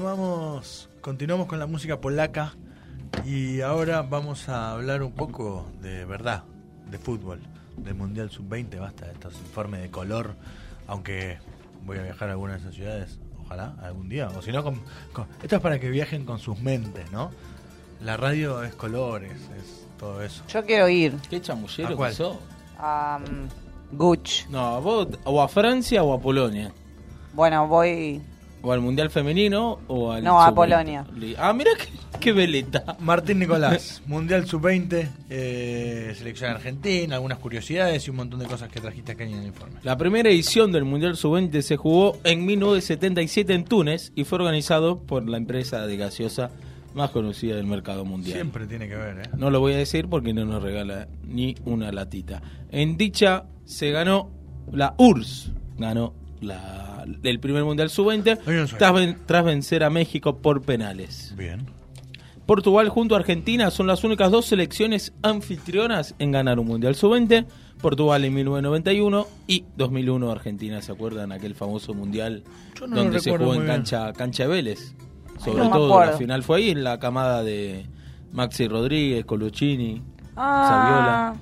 continuamos, continuamos con la música polaca y ahora vamos a hablar un poco de verdad, de fútbol, del Mundial Sub-20, basta de estos informes de color, aunque voy a viajar a algunas de esas ciudades, ojalá, algún día, o si no, con, con- esto es para que viajen con sus mentes, ¿no? La radio es colores, es todo eso. Yo quiero ir ¿Qué chamullero ¿A que cuál? sos? a um, Gucci. No, vos o a Francia o a Polonia. Bueno, voy. O al Mundial Femenino o al... No, a Sub-20. Polonia. Ah, mira qué, qué veleta. Martín Nicolás, Mundial Sub-20, eh, selección argentina, algunas curiosidades y un montón de cosas que trajiste acá en el informe. La primera edición del Mundial Sub-20 se jugó en 1977 en Túnez y fue organizado por la empresa de gaseosa más conocida del mercado mundial. Siempre tiene que ver, ¿eh? No lo voy a decir porque no nos regala ni una latita. En dicha se ganó la URSS, ganó la, el primer Mundial Sub-20 Ay, no soy. tras, ven- tras vencer a México por penales. Bien. Portugal junto a Argentina son las únicas dos selecciones anfitrionas en ganar un Mundial Sub-20. Portugal en 1991 y 2001 Argentina, ¿se acuerdan? Aquel famoso Mundial no donde se jugó en cancha, cancha de Vélez. Sobre no me todo la final fue ahí en la camada de Maxi Rodríguez, Coluccini, Ah,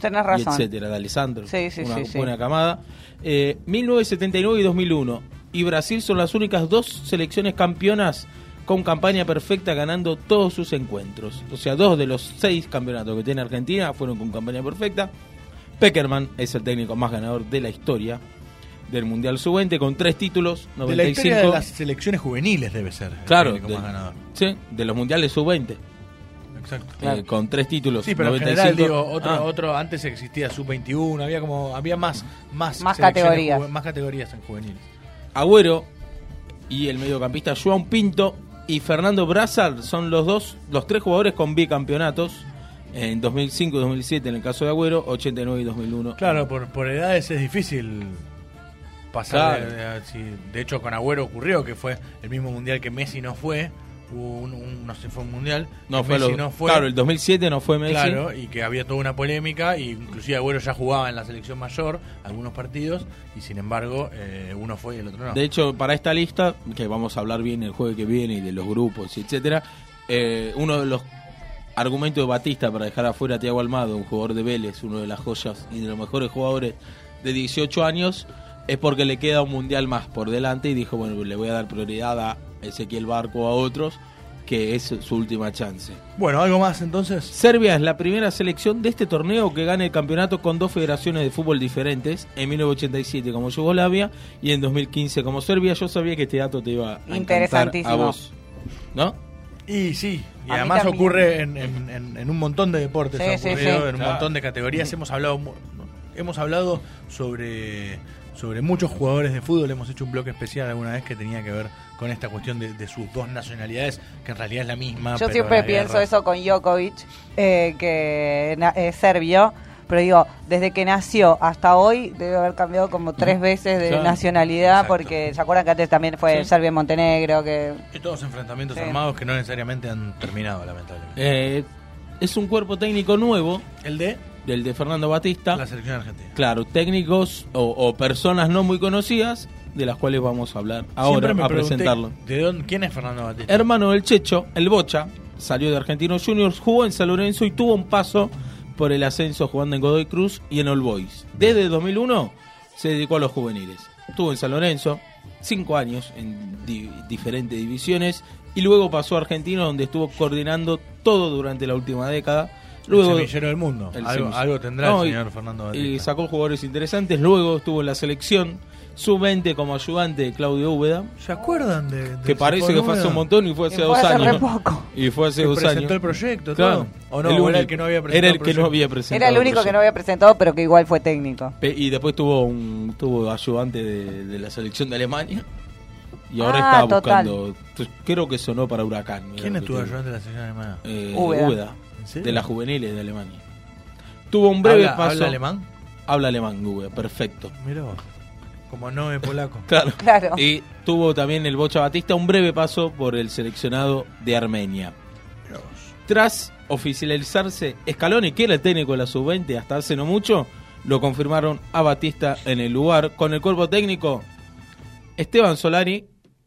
tenés y razón. etcétera, de Alessandro. Sí, sí, una sí, sí. buena camada. Eh, 1979 y 2001. Y Brasil son las únicas dos selecciones campeonas con campaña perfecta ganando todos sus encuentros. O sea, dos de los seis campeonatos que tiene Argentina fueron con campaña perfecta. Peckerman es el técnico más ganador de la historia del Mundial Sub-20 con tres títulos, De la historia de 95. las selecciones juveniles debe ser. el Claro, técnico de, más ganador. sí, de los Mundiales Sub-20. Exacto. eh, con tres títulos. Sí, pero 95. en general, digo, otro, Ah. otro antes existía sub-21, había como había más más, Más selecciones categorías. más categorías en juveniles. Agüero y el mediocampista Joan Pinto y Fernando Brazal son los dos, los tres jugadores con bicampeonatos en 2005 y 2007 en el caso de Agüero, 89 y 2001. Claro, por, por edades es difícil pasar. Claro. De, de- si- de hecho, con Agüero ocurrió que fue el mismo mundial que Messi no fue. Hubo un, un- no sé, fue un mundial. No fue Messi lo- no fue. Claro, el 2007 no fue Messi. Claro, y que había toda una polémica, y inclusive Agüero ya jugaba en la selección mayor algunos partidos, y sin embargo, eh, uno fue y el otro no. De hecho, para esta lista, que vamos a hablar bien el jueves que viene y de los grupos, y etcétera, eh, uno de los argumentos de Batista para dejar afuera a Tiago Almado, un jugador de Vélez, uno de las joyas y de los mejores jugadores de 18 años, es porque le queda un mundial más por delante y dijo, bueno, le voy a dar prioridad a Ezequiel Barco o a otros, que es su última chance. Bueno, ¿algo más entonces? Serbia es la primera selección de este torneo que gana el campeonato con dos federaciones de fútbol diferentes, en 1987 como Yugoslavia y en 2015 como Serbia. Yo sabía que este dato te iba a encantar a Interesantísimo. vos. ¿No? Y sí, y además también. ocurre en, en- en- en un montón de deportes, Sí, ha ocurrido sí. en un Claro. montón de categorías. Hemos hablado hemos hablado sobre, sobre muchos jugadores de fútbol. Hemos hecho un bloque especial alguna vez que tenía que ver con esta cuestión de, de sus dos nacionalidades, que en realidad es la misma. Yo pero siempre pienso guerra- eso con Djokovic, eh, que na- es serbio, pero digo, desde que nació hasta hoy debe haber cambiado como tres veces de Claro. nacionalidad, Exacto. porque se acuerdan que antes también fue Sí. Serbia y Montenegro, que Y todos enfrentamientos Sí. armados que no necesariamente han terminado, lamentablemente. Eh, es un cuerpo técnico nuevo, El de del de Fernando Batista. la selección argentina. Claro, técnicos o, o personas no muy conocidas, de las cuales vamos a hablar ahora me a presentarlo. ¿De dónde, quién es Fernando Batista? Hermano del Checho, el Bocha, salió de Argentinos Juniors, jugó en San Lorenzo y tuvo un paso por el ascenso jugando en Godoy Cruz y en All Boys. Desde 2001 se dedicó a los juveniles. Estuvo en San Lorenzo cinco años en di- diferentes divisiones y luego pasó a Argentino donde estuvo coordinando todo durante la última década. Luego, el semillero del mundo. el Algo, tendrá No, el y- señor Fernando y Batista. sacó jugadores interesantes. Luego estuvo en la selección sub-20 como ayudante de Claudio Úbeda, ¿Se acuerdan de, de que parece que fue hace un montón y fue hace dos hace años. re poco. Y fue hace Que dos presentó años. el proyecto, Claro. todo. O no, El o era el único- que no había presentado. Era el el que no había presentado. era el único que no había presentado, pero que igual fue técnico. Pe- Y después tuvo un tuvo ayudante de, de la selección de Alemania. Y ahora Ah, está total. buscando. Creo que sonó para Huracán. ¿Quién lo es que tu te ayudante de la selección alemana? Eh, Úbeda. Úbeda, ¿En serio? de las juveniles de Alemania. Tuvo un breve ¿Habla, paso. ¿Habla alemán? Habla alemán, Úbeda, perfecto. Mira vos. Como no es polaco. Claro. Claro. Y tuvo también el Bocha Batista un breve paso por el seleccionado de Armenia. Tras oficializarse Scaloni, que era el técnico de la sub-20 hasta hace no mucho, lo confirmaron a Batista en el lugar con el cuerpo técnico Esteban Solari,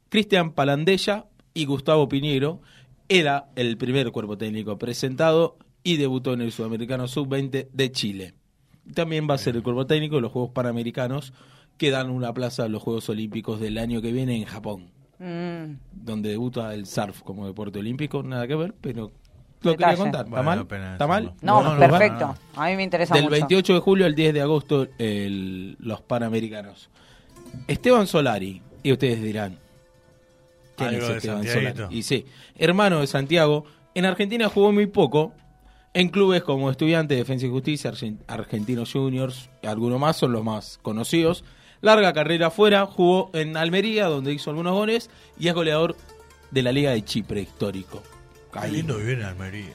Cristian Palandella y Gustavo Piñero, era el primer cuerpo técnico presentado y debutó en el Sudamericano Sub-20 de Chile. También va a ser el cuerpo técnico de los Juegos Panamericanos que dan una plaza a los Juegos Olímpicos del año que viene en Japón, Mm, donde debuta el surf como deporte olímpico, nada que ver, pero lo quería Detalle. contar. ¿Está mal? ¿Está mal? No, No, no, perfecto. no, A mí me interesa Del mucho. 28 de julio al 10 de agosto, el- los Panamericanos. Esteban Solari, y ustedes dirán, ¿quién Algo es Esteban. Solari? Y sí, hermano de Santiago, en Argentina jugó muy poco, en clubes como Estudiante, Defensa y Justicia, Argen- Argentinos Juniors, y algunos más son los más conocidos. Larga carrera afuera, jugó en Almería, donde hizo algunos goles, y es goleador de la Liga de Chipre histórico. Qué lindo vivir en Almería.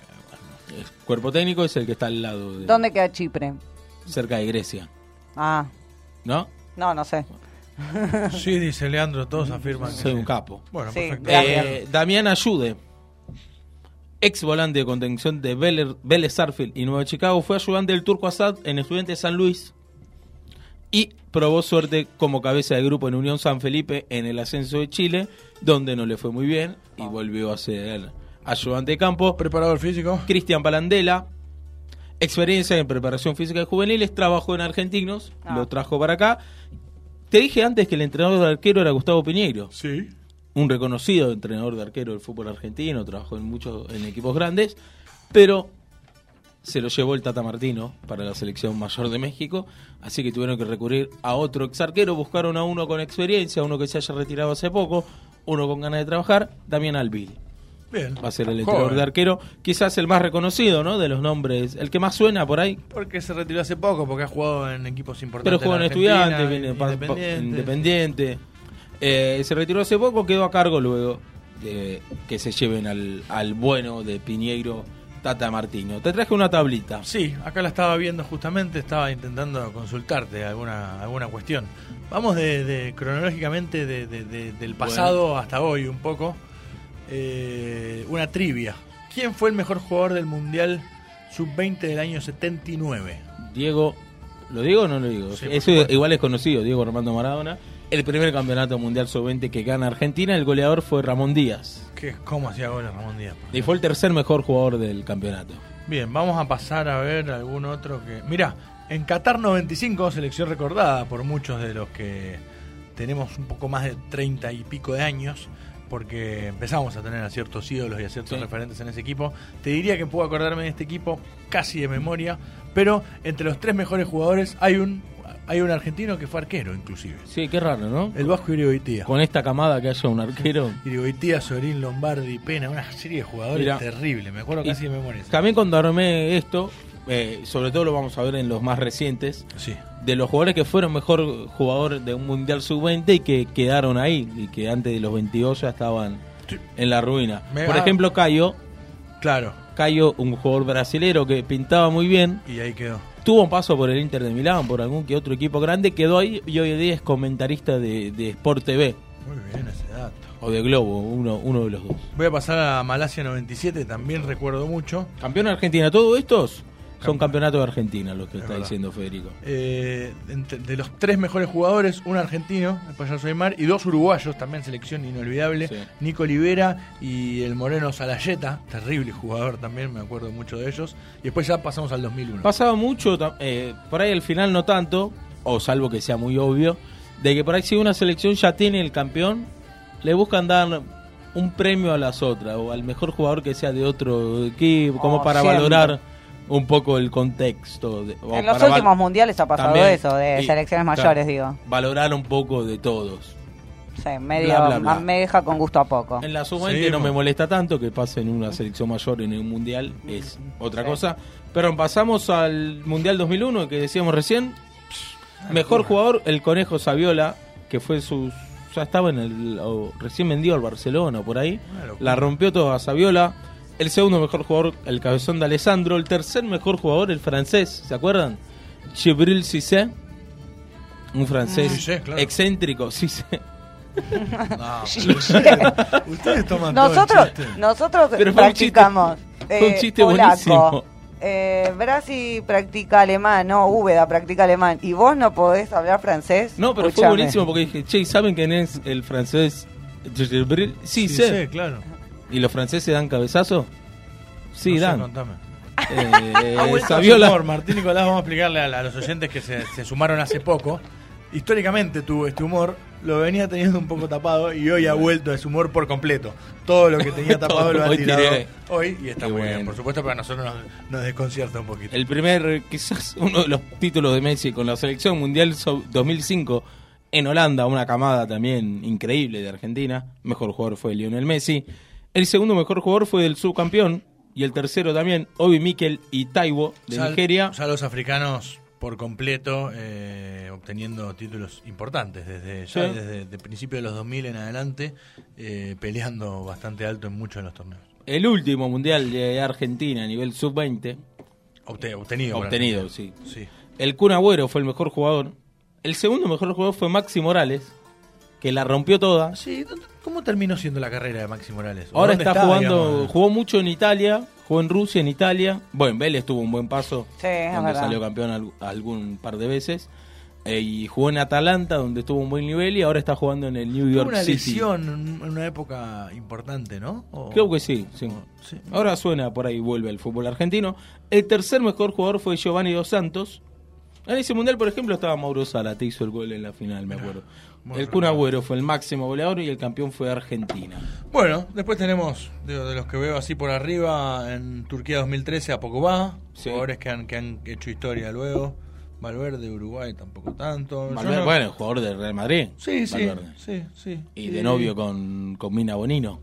Es- Cuerpo técnico es el que está al lado, de, ¿Dónde queda Chipre? cerca de Grecia, Ah, ¿no? no, no sé. Sí, dice Leandro, todos afirman que Soy sí. un capo. Bueno, Sí, perfecto. Eh, Damián Ayude, ex volante de contención de Vélez, Sarsfield y Nueva Chicago, fue ayudante del Turco Assad en Estudiantes San Luis y probó suerte como cabeza de grupo en Unión San Felipe en el ascenso de Chile, donde no le fue muy bien y volvió a ser ayudante de campo. Preparador físico. Cristian Palandela, experiencia en preparación física de juveniles, trabajó en Argentinos, Ah. lo trajo para acá. Te dije antes que el entrenador de arquero era Gustavo Piñeiro Sí. un reconocido entrenador de arquero del fútbol argentino, trabajó en muchos en equipos grandes, pero se lo llevó el Tata Martino para la selección mayor de México, así que tuvieron que recurrir a otro ex arquero, buscaron a uno con experiencia, uno que se haya retirado hace poco, uno con ganas de trabajar, Damián Alvil. Bien. Va a ser el entrenador de arquero, quizás el más reconocido, ¿no? De los nombres, el que más suena por ahí, Porque se retiró hace poco, porque ha jugado en equipos pero importantes. jugó en Estudiantes, viene. Independiente. Eh, se retiró hace poco, quedó a cargo luego de que se lleven al, al bueno de Piñeiro Tata Martino. Te traje una tablita. Sí, acá la estaba viendo justamente, estaba intentando consultarte alguna alguna cuestión. Vamos de, de- cronológicamente de- de- de- del pasado hasta hoy un poco. Eh, una trivia. ¿Quién fue el mejor jugador del Mundial Sub-20 del año 79? Diego, ¿lo digo o no lo digo? Sí, Eso igual es conocido, Diego Armando Maradona. El primer campeonato mundial sub-20 que gana Argentina, el goleador fue Ramón Díaz. ¿Qué, ¿Cómo hacía goles Ramón Díaz? Y fue el tercer mejor jugador del campeonato. Bien, vamos a pasar a ver algún otro que... Mira, en Qatar 95, selección recordada por muchos de los que tenemos un poco más de 30 y pico de años, porque empezamos a tener a ciertos ídolos y a ciertos Sí. referentes en ese equipo. Te diría que puedo acordarme de este equipo casi de memoria, pero entre los tres mejores jugadores hay un hay un argentino que fue arquero, inclusive. Sí, qué raro, ¿no? El Vasco Irigoitía. Con esta camada que haya un arquero. Irigoitía, Sorín, Lombardi, Pena, una serie de jugadores Mira. terrible. Me acuerdo casi de memoria. También cuando armé esto, eh, sobre todo lo vamos a ver en los más recientes, Sí. de los jugadores que fueron mejor jugador de un Mundial Sub-20 y que quedaron ahí, y que antes de los 22 ya estaban Sí. en la ruina. Me- Por ejemplo, Cayo, Claro. Cayo, un jugador brasilero que pintaba muy bien, Y ahí quedó. Tuvo un paso por el Inter de Milán, por algún que otro equipo grande, quedó ahí y hoy en día es comentarista de, de Sport TV Muy bien ese dato. o de Globo, uno, uno de los dos. Voy a pasar a Malasia 97, también recuerdo mucho. Campeón Argentina, todos estos son campeonatos de Argentina, los que Es está verdad. diciendo Federico. Eh, entre- de los tres mejores jugadores, un argentino, el payaso Aymar, y dos uruguayos, también selección inolvidable, Sí. Nico Olivera y el moreno Salayeta, terrible jugador también, me acuerdo mucho de ellos. Y después ya pasamos al 2001. Pasaba mucho, eh, por ahí al final no tanto, o salvo que sea muy obvio, de que por ahí si una selección ya tiene el campeón, le buscan dar un premio a las otras, o al mejor jugador que sea de otro equipo, como Oh, para siempre. valorar un poco el contexto. de- En los últimos mundiales ha pasado También, eso, de sí, selecciones claro, mayores, digo. Valorar un poco de todos. Sí, medio, Bla, bla, bla. me deja con gusto a poco. En la sub-20 Seguimos. no me molesta tanto que pase en una selección mayor en un mundial, es otra cosa. Pero pasamos al mundial 2001 que decíamos recién. Mejor jugador, el Conejo Saviola, que fue su. Ya estaba en el. o recién vendido al Barcelona o por ahí. La rompió toda Saviola. El segundo mejor jugador, el cabezón de Alessandro. El tercer mejor jugador, el francés, ¿se acuerdan? Chibril Cissé. Un francés Cissé, claro. excéntrico, Cissé. No, ustedes toman todo el Nosotros, chiste. nosotros Pero fue un chiste- practicamos. fue un eh, chiste polaco. buenísimo. Eh, Brasi practica alemán, no, Úbeda practica alemán. ¿Y vos no podés hablar francés? No, pero fue buenísimo porque dije, che, ¿y ¿saben quién es el francés Sí, Sí, sé. sé, claro. ¿Y los franceses dan cabezazo? Sí, No sé, dan. contame. Eh, Saviola- humor, Martín Nicolás, vamos a explicarle a, los oyentes que se, se sumaron hace poco. Históricamente tuvo este humor, lo venía teniendo un poco tapado y hoy ha vuelto a su humor por completo. Todo lo que tenía tapado lo ha tirado tiré. hoy y está Qué muy bien. bueno. Por supuesto, para nosotros nos, nos desconcierta un poquito. El primer, quizás uno de los títulos de Messi con la selección mundial so- 2005 en Holanda, una camada también increíble de Argentina. Mejor jugador fue Lionel Messi. El segundo mejor jugador fue el subcampeón. Y el tercero también, Obi Mikel y Taiwo de Ya- Nigeria. Ya los africanos por completo eh, obteniendo títulos importantes desde ya Sí. desde el principio de los 2000 en adelante, eh, peleando bastante alto en muchos de los torneos. El último mundial de Argentina a nivel sub-20. Obte- obtenido. Obtenido, sí. Sí. El Kun Agüero fue el mejor jugador. El segundo mejor jugador fue Maxi Morales, que la rompió toda. Sí, ¿cómo terminó siendo la carrera de Maxi Morales? ¿O Ahora está, jugando, digamos? jugó mucho en Italia, jugó en Rusia, en Italia. Bueno, Vélez tuvo un buen paso, Sí, donde salió campeón al- algún par de veces. Eh, y jugó en Atalanta, donde tuvo un buen nivel, y ahora está jugando en el New York una City. lesión en en una época importante, ¿no? O- Creo que sí, sí. o- sí. Ahora suena por ahí, vuelve al fútbol argentino. El tercer mejor jugador fue Giovanni Dos Santos. En ese mundial, por ejemplo, estaba Mauro Sala, te hizo el gol en la final, me acuerdo. Muy El Kun. Agüero fue el máximo goleador y el campeón fue Argentina. Bueno, después tenemos, de los que veo así por arriba, en Turquía 2013 a poco va. Sí. Jugadores que han, que han hecho historia luego. Valverde, Uruguay, tampoco tanto. Valverde, no- Bueno, jugador del Real Madrid. Sí, sí, Valverde. sí, sí. Y de novio con, con Mina Bonino.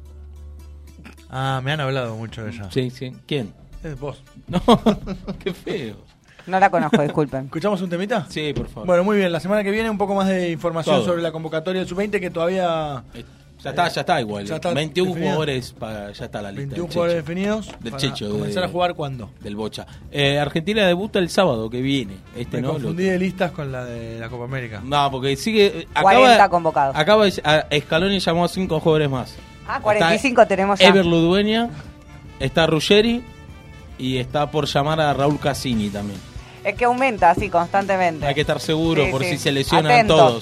Ah, me han hablado mucho de ella. Sí, sí. ¿Quién? Es vos. No, qué feo. No la conozco, disculpen. ¿Escuchamos un temita? Sí, por favor. Bueno, muy bien. La semana que viene un poco más de información Todo. sobre la convocatoria del Sub-20 que todavía... Eh, ya está, ya está igual. Ya está 21 definido. jugadores para ya está la lista. 21 del jugadores definidos. Del para Checho, de- ¿Comenzar a jugar cuándo? del Bocha. Eh, Argentina debuta el sábado que viene. Este Me no. confundí de listas con la de la Copa América. No, porque sigue. eh, 40 convocados. Acaba de, a- Scaloni llamó a cinco jugadores más. Ah, 45 Está tenemos ya. Ever Ludueña, está Ruggeri y está por llamar a Raúl Cassini también. Es que aumenta así constantemente. Hay que estar seguro Sí, por sí. si se lesionan Atentos. todos.